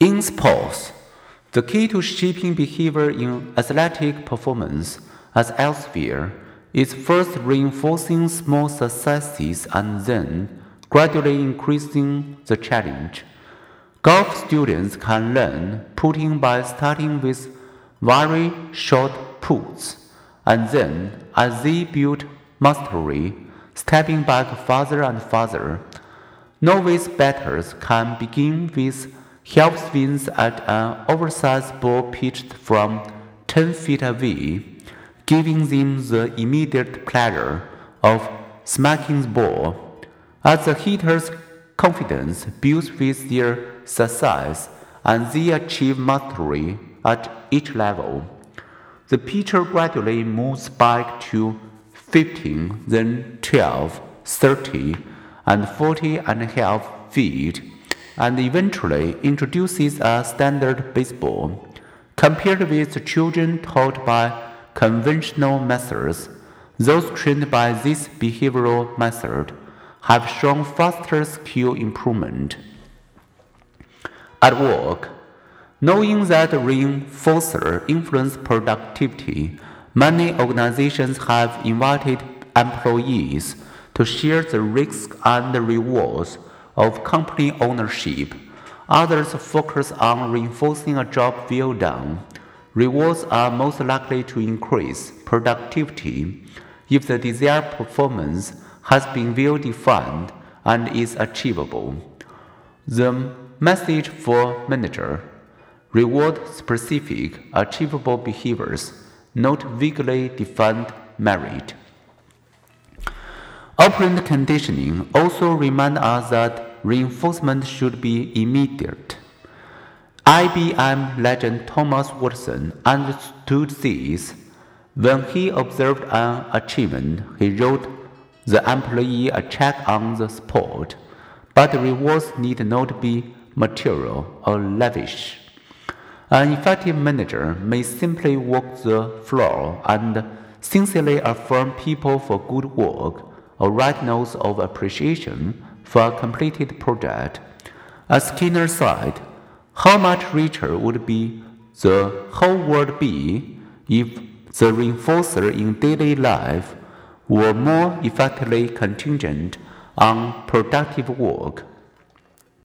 In sports, the key to shaping behavior in athletic performance, as elsewhere, is first reinforcing small successes and then gradually increasing the challenge. Golf students can learn putting by starting with very short puts, and then, as they build mastery, stepping back farther and farther. Novice batters can begin with half swings at an oversized ball pitched from 10 feet away, giving them the immediate pleasure of smacking the ball. As the hitter's confidence builds with their success and they achieve mastery at each level, the pitcher gradually moves back to 15, then 12, 30, and 40 and a half feet and eventually introduces a standard baseball. Compared with children taught by conventional methods, those trained by this behavioral method have shown faster skill improvement. At work, knowing that reinforcer influence productivity, many organizations have invited employees to share the risks and rewards of company ownership. Others focus on reinforcing a job well done. Rewards are most likely to increase productivity if the desired performance has been well defined and is achievable. The message for manager reward specific, achievable behaviors, not vaguely defined merit. Operant conditioning also reminds us that reinforcement should be immediate. IBM legend Thomas Watson understood this. When he observed an achievement, he wrote the employee a check on the spot, but rewards need not be material or lavish. An effective manager may simply walk the floor and sincerely affirm people for good work or write notes of appreciation for a completed project. As Skinner said, how much richer would be the whole world be if the reinforcer in daily life were more effectively contingent on productive work?